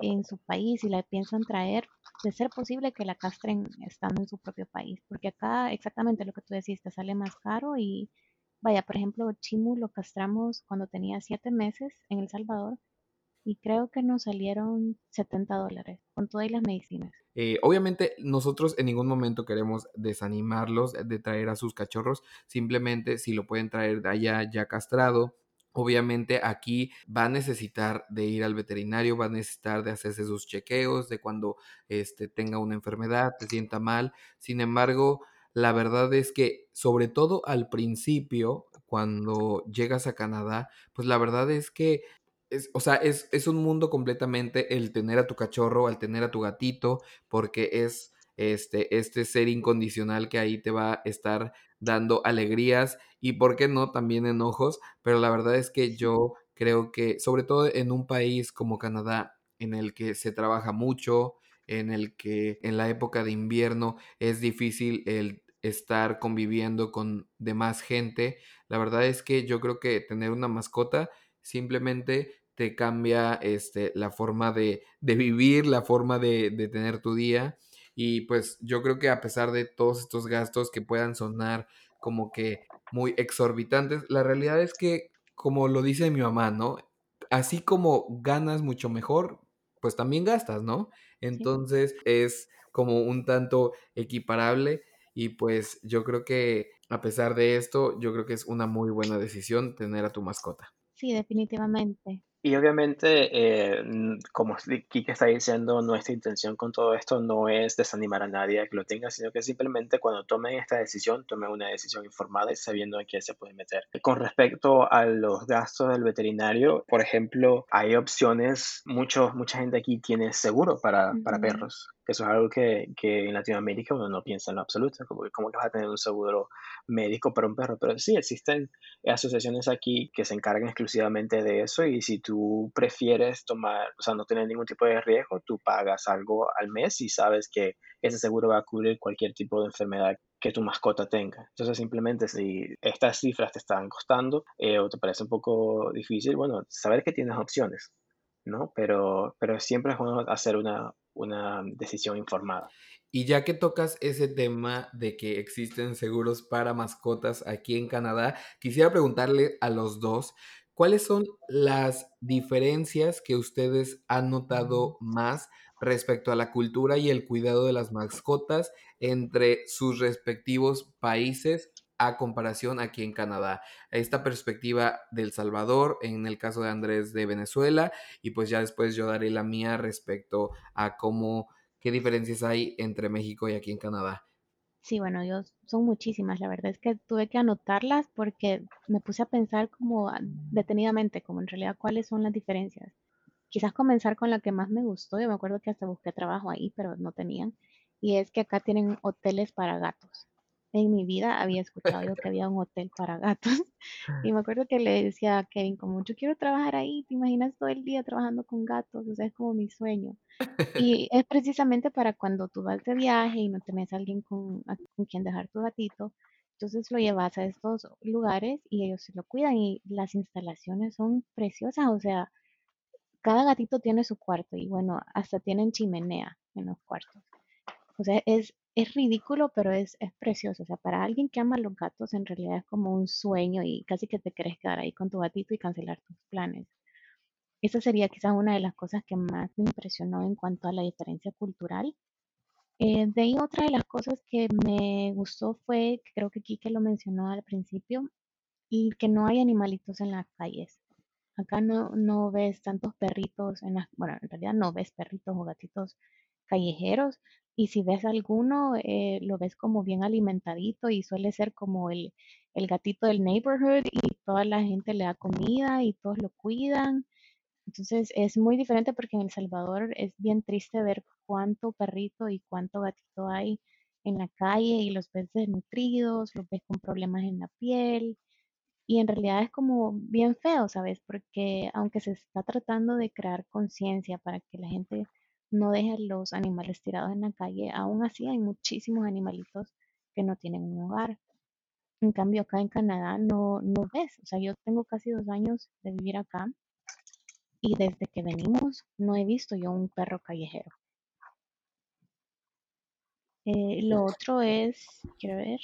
en su país y la piensan traer, de ser posible que la castren estando en su propio país, porque acá exactamente lo que tú decís, te sale más caro y vaya, por ejemplo, Chimu lo castramos cuando tenía siete meses en El Salvador y creo que nos salieron 70 dólares con todas las medicinas. Eh, obviamente nosotros en ningún momento queremos desanimarlos de traer a sus cachorros, simplemente si lo pueden traer de allá ya castrado. Obviamente aquí va a necesitar de ir al veterinario, va a necesitar de hacerse sus chequeos, de cuando este, tenga una enfermedad, se sienta mal. Sin embargo, la verdad es que sobre todo al principio, cuando llegas a Canadá, pues la verdad es que es, o sea, es, es un mundo completamente el tener a tu cachorro, al tener a tu gatito, porque es este, este ser incondicional que ahí te va a estar dando alegrías y, ¿por qué no?, también enojos, pero la verdad es que yo creo que, sobre todo en un país como Canadá, en el que se trabaja mucho, en el que en la época de invierno es difícil el estar conviviendo con demás gente, la verdad es que yo creo que tener una mascota simplemente te cambia este, la forma de, de vivir, la forma de, de, tener tu día. Y pues yo creo que a pesar de todos estos gastos que puedan sonar como que muy exorbitantes, la realidad es que, como lo dice mi mamá, ¿no? Así como ganas mucho mejor, pues también gastas, ¿no? Entonces sí. es como un tanto equiparable y pues yo creo que a pesar de esto, yo creo que es una muy buena decisión tener a tu mascota. Sí, definitivamente. Y obviamente, eh, como Kike está diciendo, nuestra intención con todo esto no es desanimar a nadie a que lo tenga, sino que simplemente cuando tomen esta decisión, tomen una decisión informada y sabiendo en qué se puede meter. Con respecto a los gastos del veterinario, por ejemplo, hay opciones, mucho, mucha gente aquí tiene seguro para, uh -huh. para perros. Eso es algo que, que, en Latinoamérica uno no piensa en lo absoluto, como que cómo que vas a tener un seguro médico para un perro, pero sí existen asociaciones aquí que se encargan exclusivamente de eso y si tú prefieres tomar, o sea, no tener ningún tipo de riesgo, tú pagas algo al mes y sabes que ese seguro va a cubrir cualquier tipo de enfermedad que tu mascota tenga. Entonces, simplemente si estas cifras te están costando eh, o te parece un poco difícil, bueno, saber que tienes opciones, ¿no? Pero, pero siempre es bueno hacer una, una decisión informada. Y ya que tocas ese tema de que existen seguros para mascotas aquí en Canadá, quisiera preguntarle a los dos, ¿cuáles son las diferencias que ustedes han notado más respecto a la cultura y el cuidado de las mascotas entre sus respectivos países a comparación aquí en Canadá. Esta perspectiva del Salvador, en el caso de Andrés de Venezuela, y pues ya después yo daré la mía respecto a cómo, qué diferencias hay entre México y aquí en Canadá. Sí, bueno, yo, son muchísimas. La verdad es que tuve que anotarlas porque me puse a pensar como detenidamente, como en realidad cuáles son las diferencias. Quizás comenzar con la que más me gustó. Yo me acuerdo que hasta busqué trabajo ahí, pero no tenían. Y es que acá tienen hoteles para gatos en mi vida había escuchado yo que había un hotel para gatos. (laughs) Y me acuerdo que le decía a Kevin, como yo quiero trabajar ahí, te imaginas todo el día trabajando con gatos, o sea, es como mi sueño. (laughs) Y es precisamente para cuando tú vas de viaje y no tenés a alguien con, a, con quien dejar tu gatito, entonces lo llevas a estos lugares y ellos se lo cuidan y las instalaciones son preciosas, o sea, cada gatito tiene su cuarto y bueno, hasta tienen chimenea en los cuartos. O sea, es, es ridículo, pero es, es precioso. O sea, para alguien que ama los gatos, en realidad es como un sueño y casi que te querés quedar ahí con tu gatito y cancelar tus planes. Esa sería quizás una de las cosas que más me impresionó en cuanto a la diferencia cultural. Eh, de ahí otra de las cosas que me gustó fue, creo que Kike lo mencionó al principio, y que no hay animalitos en las calles. Acá no, no ves tantos perritos, en las, bueno, en realidad no ves perritos o gatitos callejeros, y si ves alguno, eh, lo ves como bien alimentadito y suele ser como el, el gatito del neighborhood y toda la gente le da comida y todos lo cuidan. Entonces es muy diferente porque en El Salvador es bien triste ver cuánto perrito y cuánto gatito hay en la calle y los ves desnutridos, los ves con problemas en la piel y en realidad es como bien feo, ¿sabes? Porque aunque se está tratando de crear conciencia para que la gente no deje a los animales tirados en la calle, aún así hay muchísimos animalitos que no tienen un hogar. En cambio, acá en Canadá no, no ves. O sea, yo tengo casi dos años de vivir acá y desde que venimos no he visto yo un perro callejero. Eh, lo otro es, quiero ver,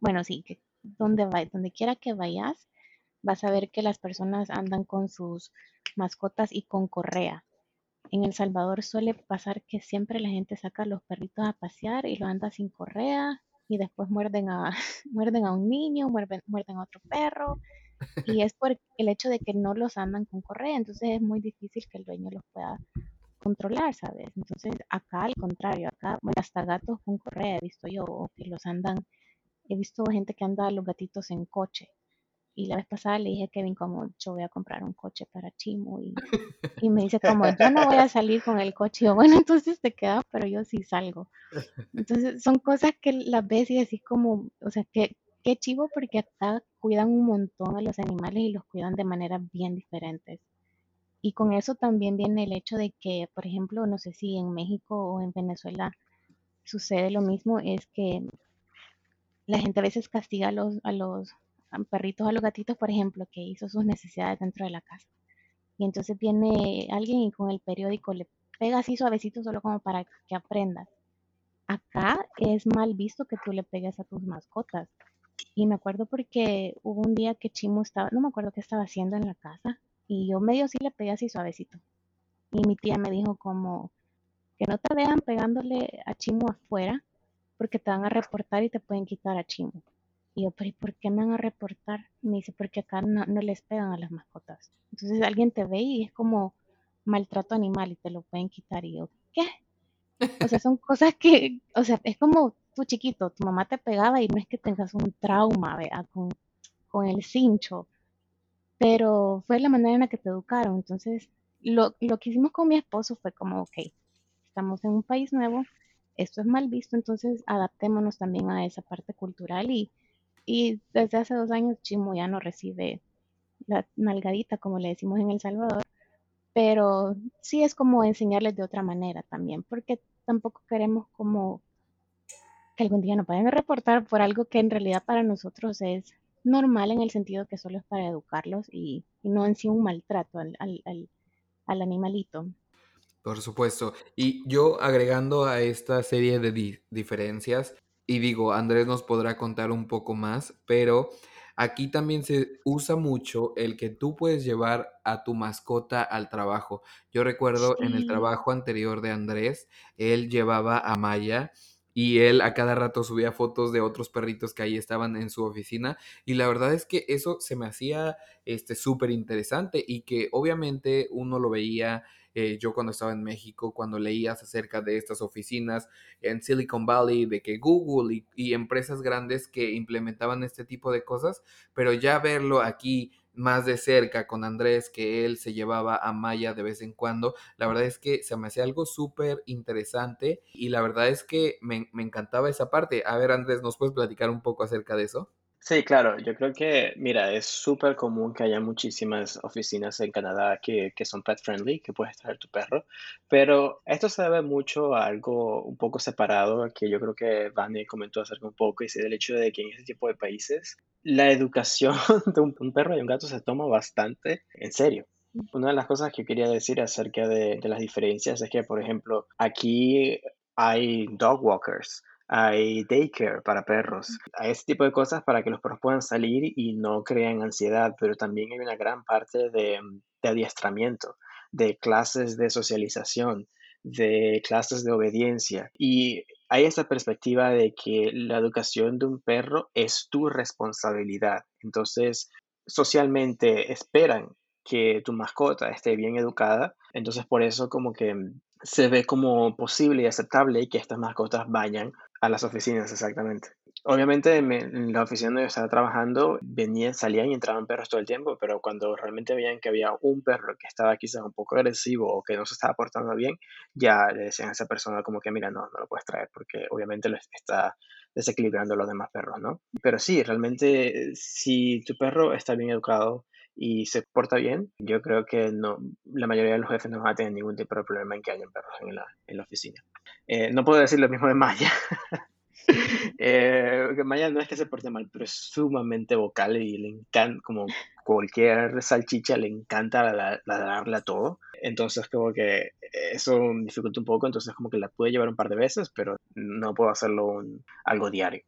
bueno, sí, que donde, va, donde quiera que vayas, vas a ver que las personas andan con sus mascotas y con correa. En El Salvador suele pasar que siempre la gente saca a los perritos a pasear y lo anda sin correa y después muerden a, (laughs) muerden a un niño, muerden, muerden a otro perro. Y es por el hecho de que no los andan con correa, entonces es muy difícil que el dueño los pueda controlar, ¿sabes? Entonces acá al contrario, acá, hasta gatos con correa he visto yo, o que los andan he visto gente que anda a los gatitos en coche. Y la vez pasada le dije a Kevin como yo voy a comprar un coche para Chimo y, y me dice como yo no voy a (laughs) salir con el coche. Y yo, bueno, entonces te quedas, pero yo sí salgo. Entonces son cosas que las ves y decís como, o sea, que qué chivo porque acá cuidan un montón a los animales y los cuidan de maneras bien diferentes. Y con eso también viene el hecho de que, por ejemplo, no sé si en México o en Venezuela sucede lo mismo, es que la gente a veces castiga a los, a los perritos, a los gatitos, por ejemplo, que hizo sus necesidades dentro de la casa. Y entonces viene alguien y con el periódico le pega así suavecito solo como para que aprendas. Acá es mal visto que tú le pegues a tus mascotas. Y me acuerdo porque hubo un día que Chimo estaba, no me acuerdo qué estaba haciendo en la casa, y yo medio sí le pegué así suavecito. Y mi tía me dijo como que no te vean pegándole a Chimo afuera, porque te van a reportar y te pueden quitar a Chimo. Yo, pero ¿y por qué me van a reportar? Me dice, porque acá no, les pegan a las mascotas. Entonces alguien te ve y es como maltrato animal y te lo pueden quitar. Y yo, ¿qué? O sea, son cosas que, o sea, es como tú chiquito, tu mamá te pegaba y no es que tengas un trauma, vea, con, con el cincho, pero fue la manera en la que te educaron. Entonces, lo, lo que hicimos con mi esposo fue como, ok, estamos en un país nuevo, esto es mal visto, entonces adaptémonos también a esa parte cultural y, y desde hace dos años Chimo ya no recibe la nalgadita, como le decimos en El Salvador, pero sí es como enseñarles de otra manera también, porque tampoco queremos como que algún día nos vayan reportar por algo que en realidad para nosotros es normal en el sentido que solo es para educarlos y, no en sí un maltrato al, al, al animalito. Por supuesto. Y yo agregando a esta serie de diferencias, y digo, Andrés nos podrá contar un poco más, pero aquí también se usa mucho el que tú puedes llevar a tu mascota al trabajo. Yo recuerdo en el trabajo anterior de Andrés, él llevaba a Maya y él a cada rato subía fotos de otros perritos que ahí estaban en su oficina y la verdad es que eso se me hacía este súper interesante y que obviamente uno lo veía eh, yo cuando estaba en México, cuando leías acerca de estas oficinas en Silicon Valley, de que Google y, empresas grandes que implementaban este tipo de cosas, pero ya verlo aquí más de cerca con Andrés, que él se llevaba a Maya de vez en cuando, la verdad es que se me hacía algo súper interesante y la verdad es que me, me encantaba esa parte. A ver, Andrés, ¿nos puedes platicar un poco acerca de eso? Sí, claro, yo creo que, mira, es súper común que haya muchísimas oficinas en Canadá que, que son pet friendly, que puedes traer tu perro, pero esto se debe mucho a algo un poco separado que yo creo que Vane comentó acerca un poco, y es el hecho de que en ese tipo de países la educación (laughs) de un, un perro y un gato se toma bastante en serio. Una de las cosas que quería decir acerca de, de las diferencias es que, por ejemplo, aquí hay dog walkers hay daycare para perros, hay ese tipo de cosas para que los perros puedan salir y no crean ansiedad, pero también hay una gran parte de, de adiestramiento, de clases de socialización, de clases de obediencia. Y hay esa perspectiva de que la educación de un perro es tu responsabilidad. Entonces, socialmente esperan que tu mascota esté bien educada. Entonces, por eso como que se ve como posible y aceptable que estas mascotas vayan a las oficinas exactamente. Obviamente en la oficina donde yo estaba trabajando venían, salían y entraban perros todo el tiempo, pero cuando realmente veían que había un perro que estaba quizás un poco agresivo o que no se estaba portando bien, ya le decían a esa persona como que mira, no, no lo puedes traer porque obviamente lo está desequilibrando a los demás perros, ¿no? Pero sí, realmente si tu perro está bien educado, y se porta bien, yo creo que no, la mayoría de los jefes no van a tener ningún tipo de problema en que hayan perros en la, en la oficina. Eh, no puedo decir lo mismo de Maya. (laughs) eh, Maya no es que se porte mal, pero es sumamente vocal y le encanta, como cualquier salchicha, le encanta ladrarle a todo. Entonces, como que eso dificulta un poco. Entonces, como que la puede llevar un par de veces, pero no puedo hacerlo algo diario.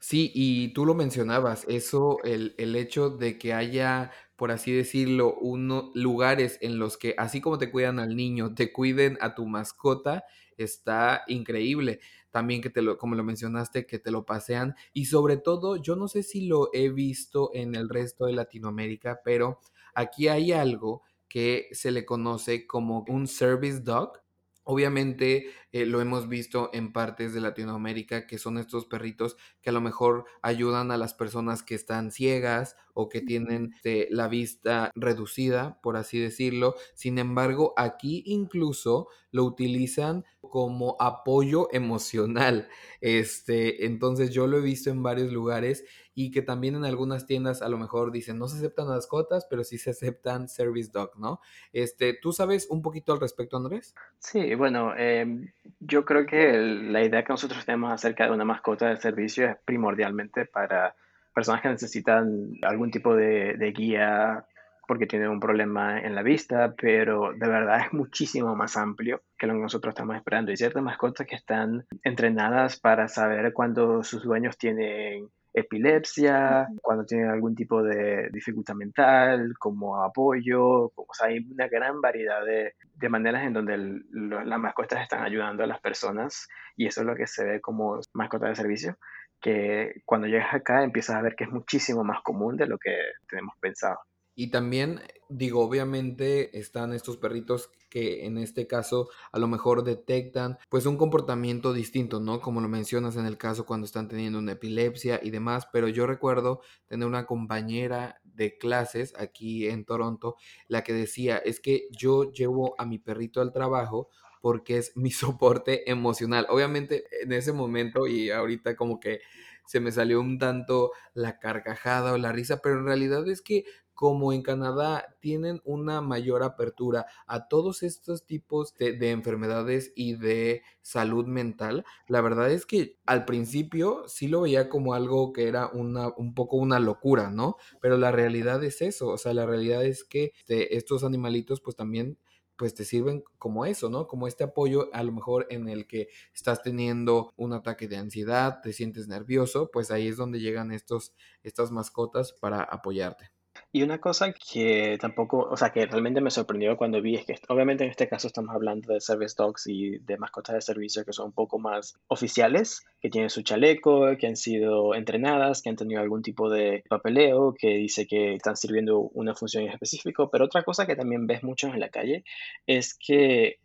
Sí, y tú lo mencionabas, eso, el, el hecho de que haya por así decirlo, unos lugares en los que, así como te cuidan al niño, te cuiden a tu mascota, está increíble. También que te lo, como lo mencionaste, que te lo pasean. Y sobre todo, yo no sé si lo he visto en el resto de Latinoamérica, pero aquí hay algo que se le conoce como un service dog, Obviamente eh, lo hemos visto en partes de Latinoamérica que son estos perritos que a lo mejor ayudan a las personas que están ciegas o que tienen este, la vista reducida, por así decirlo. Sin embargo, aquí incluso lo utilizan como apoyo emocional. Este, entonces yo lo he visto en varios lugares y que también en algunas tiendas a lo mejor dicen no se aceptan mascotas, pero sí se aceptan service dog, ¿no? Este, ¿tú sabes un poquito al respecto, Andrés? Sí, bueno, em, yo creo que la idea que nosotros tenemos acerca de una mascota de servicio es primordialmente para personas que necesitan algún tipo de, guía porque tienen un problema en la vista, pero de verdad es muchísimo más amplio que lo que nosotros estamos esperando. Hay ciertas mascotas que están entrenadas para saber cuando sus dueños tienen epilepsia, cuando tienen algún tipo de dificultad mental, como apoyo, o sea, hay una gran variedad de, de maneras en donde las mascotas están ayudando a las personas y eso es lo que se ve como mascota de servicio que cuando llegas acá empiezas a ver que es muchísimo más común de lo que tenemos pensado. Y también, digo, obviamente están estos perritos que en este caso a lo mejor detectan pues un comportamiento distinto, ¿no? Como lo mencionas en el caso cuando están teniendo una epilepsia y demás, pero yo recuerdo tener una compañera de clases aquí en Toronto, la que decía, es que yo llevo a mi perrito al trabajo porque es mi (laughs) soporte emocional. Obviamente en ese momento y ahorita como que se me salió un tanto la carcajada o la risa, pero en realidad es que como en Canadá tienen una mayor apertura a todos estos tipos de, enfermedades y de salud mental, la verdad es que al principio sí lo veía como algo que era una, un poco una locura, ¿no? Pero la realidad es eso, o sea, la realidad es que este, estos animalitos pues también pues te sirven como eso, ¿no? Como este apoyo a lo mejor en el que estás teniendo un ataque de ansiedad, te sientes nervioso, pues ahí es donde llegan estos, estas mascotas para apoyarte. Y una cosa que tampoco, o sea, que realmente me sorprendió cuando vi es que obviamente en este caso estamos hablando de service dogs y de mascotas de servicio que son un poco más oficiales, que tienen su chaleco, que han sido entrenadas, que han tenido algún tipo de papeleo que dice que están sirviendo una función específica, pero otra cosa que también ves mucho en la calle es que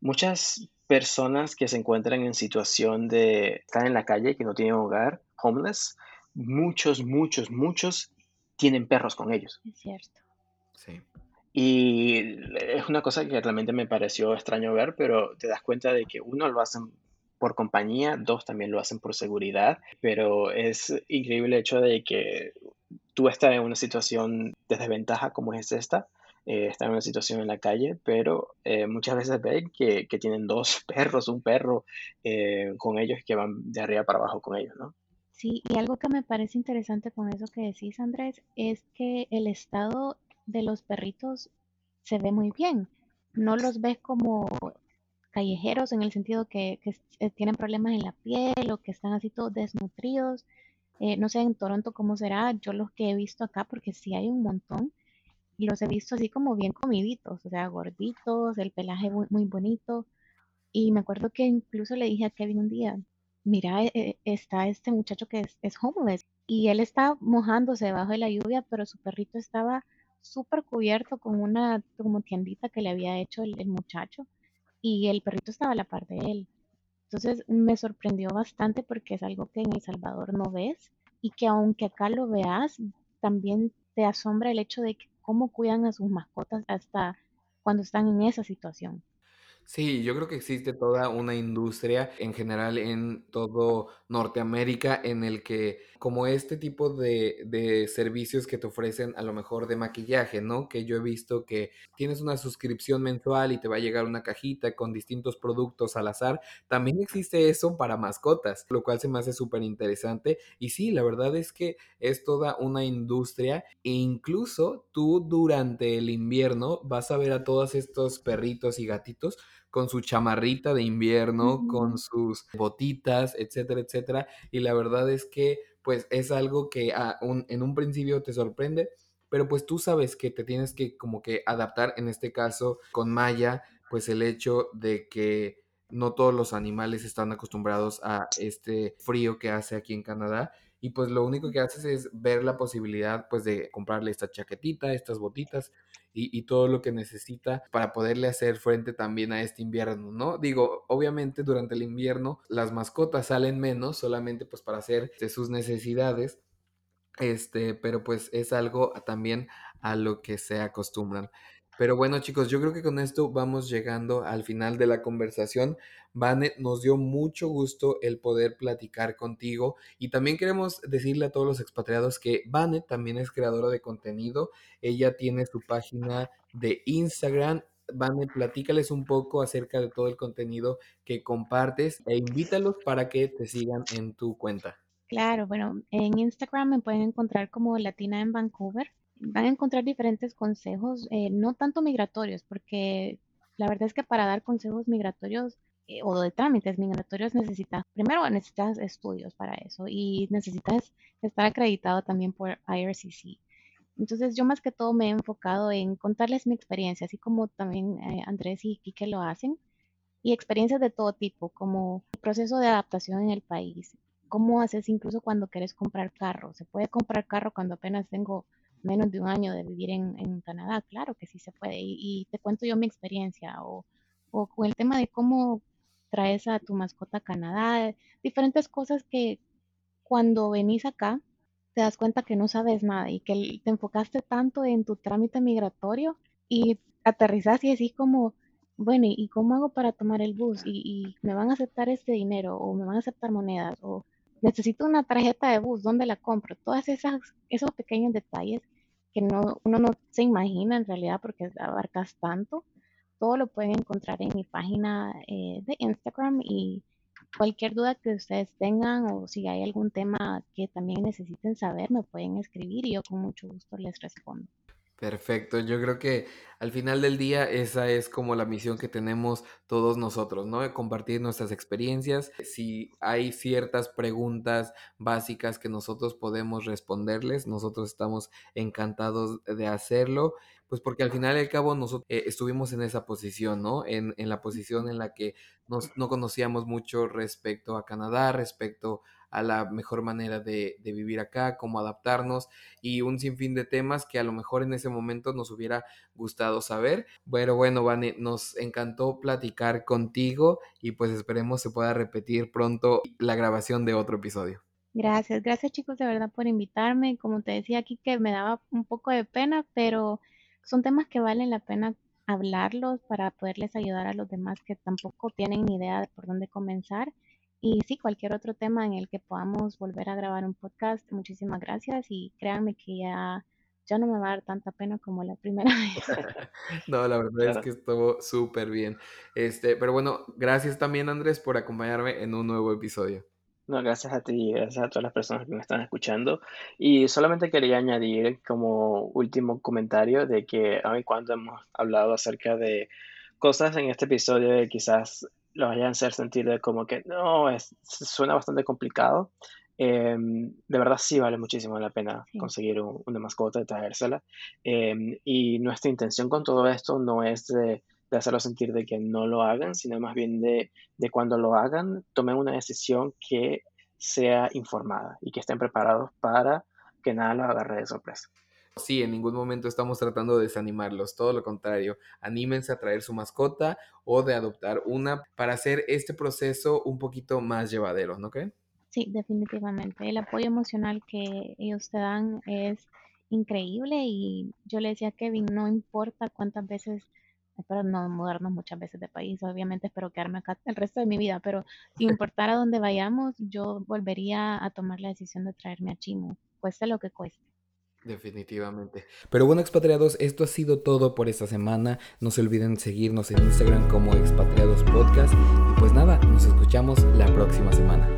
muchas personas que se encuentran en situación de estar en la calle, que no tienen hogar, homeless, muchos, muchos, muchos tienen perros con ellos. Es cierto. Sí. Y es una cosa que realmente me pareció extraño ver, pero te das cuenta de que uno lo hacen por compañía, dos también lo hacen por seguridad, pero es increíble el hecho de que tú estás en una situación de desventaja como es esta, eh, estás en una situación en la calle, pero eh, muchas veces ven que, que, tienen dos (laughs) perros, un perro eh, con ellos que van de arriba para abajo con ellos, ¿no? Sí, y algo que me parece interesante con eso que decís, Andrés, es que el estado de los perritos se ve muy bien. No los ves como callejeros en el sentido que, que eh, tienen problemas en la piel o que están así todos desnutridos. Eh, no sé en Toronto cómo será, yo los que he visto acá, porque sí hay un montón, y los he visto así como bien comiditos, o sea, gorditos, el pelaje muy, muy bonito, Y me acuerdo que incluso le dije a Kevin un día, mira, eh, eh, está este muchacho que es, es homeless y él está mojándose debajo de la lluvia, pero su perrito estaba súper cubierto con una como tiendita que le había hecho el, el muchacho y el perrito estaba a la par de él. Entonces me sorprendió bastante porque es algo que en El Salvador no ves y que aunque acá lo veas, también te asombra el hecho de que cómo cuidan a sus mascotas hasta cuando están en esa situación. Sí, yo creo que existe toda una industria en general en todo Norteamérica en el que como este tipo de, de servicios que te ofrecen a lo mejor de maquillaje, ¿no? Que yo he visto que tienes una suscripción mensual y te va a llegar una cajita con distintos productos al azar. También existe eso para mascotas, lo cual se me hace súper interesante. Y sí, la verdad es que es toda una industria e incluso tú durante el invierno vas a ver a todos estos perritos y gatitos con su chamarrita de invierno, con sus botitas, etcétera, etcétera. Y la verdad es que pues es algo que a un, en un principio te sorprende, pero pues tú sabes que te tienes que como que adaptar, en este caso con Maya, pues el hecho de que no todos los animales están acostumbrados a este frío que hace aquí en Canadá y pues lo único que haces es ver la posibilidad pues de comprarle esta chaquetita, estas botitas y, y, todo lo que necesita para poderle hacer frente también a este invierno, ¿no? Digo, obviamente durante el invierno las mascotas salen menos solamente pues para hacer de sus necesidades, este, pero pues es algo también a lo que se acostumbran. Pero bueno, chicos, yo creo que con esto vamos llegando al final de la conversación. Vane, nos dio mucho gusto el poder platicar contigo y también queremos decirle a todos los expatriados que Vane también es creadora de contenido. Ella tiene su página de Instagram. Vane, platícales un poco acerca de todo el contenido que compartes e invítalos para que te sigan en tu cuenta. Claro, bueno, en Instagram me pueden encontrar como Latina en Vancouver van a encontrar diferentes consejos, eh, no tanto migratorios, porque la verdad es que para dar consejos migratorios eh, o de trámites migratorios necesitas, primero necesitas estudios para eso y necesitas estar acreditado también por IRCC. Entonces yo más que todo me he enfocado en contarles mi experiencia, así como también eh, Andrés y Quique lo hacen, y experiencias de todo tipo, como proceso de adaptación en el país, cómo haces incluso cuando quieres comprar carro. Se puede comprar carro cuando apenas tengo menos de un año de vivir en, en Canadá, claro que sí se puede. Y, te cuento yo mi experiencia o, o, con el tema de cómo traes a tu mascota a Canadá, diferentes cosas que cuando venís acá te das cuenta que no sabes nada y que te enfocaste tanto en tu trámite migratorio y aterrizas y así como, bueno, ¿y cómo hago para tomar el bus? ¿Y, ¿Y, me van a aceptar este dinero o me van a aceptar monedas? O necesito una tarjeta de bus, ¿dónde la compro? Todas esas, esos pequeños detalles que no, uno no se imagina en realidad porque abarcas tanto, todo lo pueden encontrar en mi página eh, de Instagram y cualquier duda que ustedes tengan o si hay algún tema que también necesiten saber, me pueden escribir y yo con mucho gusto les respondo. Perfecto, yo creo que al final del día esa es como la misión que tenemos todos nosotros, ¿no? Compartir nuestras experiencias. Si hay ciertas preguntas básicas que nosotros podemos responderles, nosotros estamos encantados de hacerlo, pues porque al final y al cabo nosotros eh, estuvimos en esa posición, ¿no? En, en la posición en la que nos, no conocíamos mucho respecto a Canadá, respecto a la mejor manera de, de, vivir acá, cómo adaptarnos y un sinfín de temas que a lo mejor en ese momento nos hubiera gustado saber. Pero bueno, Vane, nos encantó platicar contigo y pues esperemos se pueda repetir pronto la grabación de otro episodio. Gracias, gracias chicos de verdad por invitarme. Como te decía aquí que me daba un poco de pena, pero son temas que valen la pena hablarlos para poderles ayudar a los demás que tampoco tienen ni idea de por dónde comenzar. Y sí, cualquier otro tema en el que podamos volver a grabar un podcast, muchísimas gracias y créanme que ya, ya no me va a dar tanta pena como la primera (laughs) vez. (laughs) no, la verdad claro. es que estuvo súper bien. Este, pero bueno, gracias también Andrés por acompañarme en un nuevo episodio. No, gracias a ti y gracias a todas las personas que me están escuchando. Y solamente quería añadir como último comentario de que a mí cuando hemos hablado acerca de cosas en este episodio de quizás los vayan a hacer sentir de como que no, es, suena bastante complicado. Eh, de verdad sí vale muchísimo la pena sí. conseguir un, una mascota y traérsela. Eh, y nuestra intención con todo esto no es de de hacerlos sentir de que no lo hagan, sino más bien de, de cuando lo hagan, tomen una decisión que sea informada y que estén preparados para que nada los agarre de sorpresa. Sí, en ningún momento estamos tratando de desanimarlos, todo lo contrario, anímense a traer su mascota o de adoptar una para hacer este proceso un poquito más llevadero, ¿no creen? Sí, definitivamente. El apoyo emocional que ellos te dan es increíble y yo le decía a Kevin, no importa cuántas veces, espero no mudarnos muchas veces de país, obviamente espero quedarme acá el resto de mi vida, pero sin (laughs) importar a dónde vayamos, yo volvería a tomar la decisión de traerme a Chimo, cueste lo que cueste. Definitivamente. Pero bueno, expatriados, esto ha sido todo por esta semana. No se olviden seguirnos en Instagram como Expatriados Podcast. Y pues nada, nos escuchamos la próxima semana.